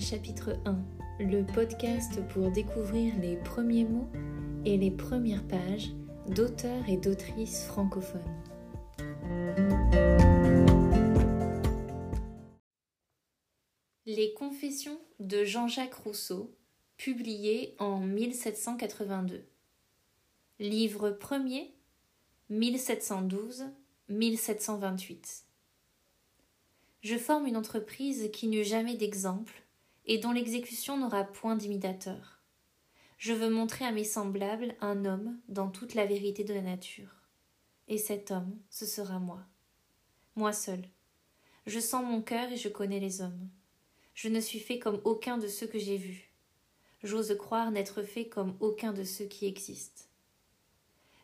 chapitre 1, le podcast pour découvrir les premiers mots et les premières pages d'auteurs et d'autrices francophones. Les Confessions de Jean-Jacques Rousseau, publiées en 1782. Livre premier, 1712-1728. Je forme une entreprise qui n'eut jamais d'exemple et dont l'exécution n'aura point d'imitateur. Je veux montrer à mes semblables un homme dans toute la vérité de la nature. Et cet homme, ce sera moi. Moi seul. Je sens mon cœur et je connais les hommes. Je ne suis fait comme aucun de ceux que j'ai vus. J'ose croire n'être fait comme aucun de ceux qui existent.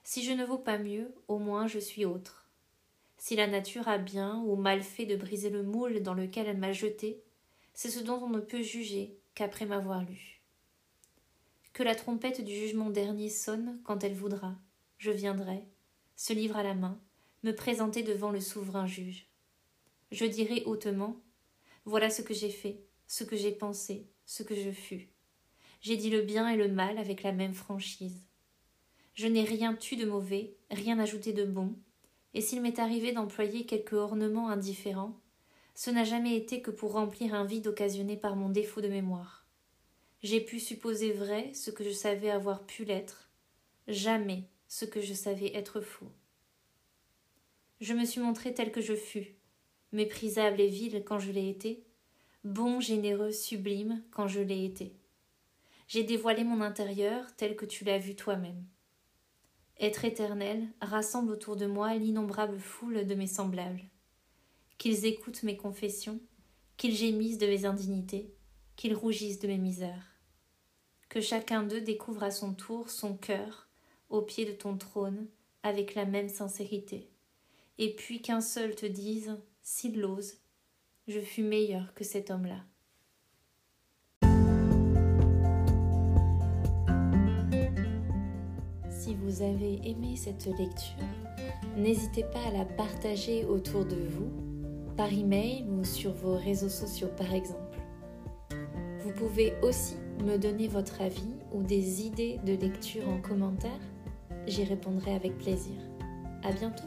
Si je ne vaux pas mieux, au moins je suis autre. Si la nature a bien ou mal fait de briser le moule dans lequel elle m'a jeté, c'est ce dont on ne peut juger qu'après m'avoir lu. Que la trompette du jugement dernier sonne quand elle voudra, je viendrai, ce livre à la main, me présenter devant le souverain juge. Je dirai hautement Voilà ce que j'ai fait, ce que j'ai pensé, ce que je fus. J'ai dit le bien et le mal avec la même franchise. Je n'ai rien tu de mauvais, rien ajouté de bon, et s'il m'est arrivé d'employer quelque ornement indifférent, ce n'a jamais été que pour remplir un vide occasionné par mon défaut de mémoire. J'ai pu supposer vrai ce que je savais avoir pu l'être, jamais ce que je savais être faux. Je me suis montré tel que je fus, méprisable et vil quand je l'ai été, bon, généreux, sublime quand je l'ai été. J'ai dévoilé mon intérieur tel que tu l'as vu toi-même. Être éternel rassemble autour de moi l'innombrable foule de mes semblables. Qu'ils écoutent mes confessions, qu'ils gémissent de mes indignités, qu'ils rougissent de mes misères. Que chacun d'eux découvre à son tour son cœur au pied de ton trône avec la même sincérité, et puis qu'un seul te dise, s'il l'ose, je fus meilleur que cet homme-là. Si vous avez aimé cette lecture, n'hésitez pas à la partager autour de vous, par email ou sur vos réseaux sociaux par exemple. Vous pouvez aussi me donner votre avis ou des idées de lecture en commentaire. J'y répondrai avec plaisir. À bientôt!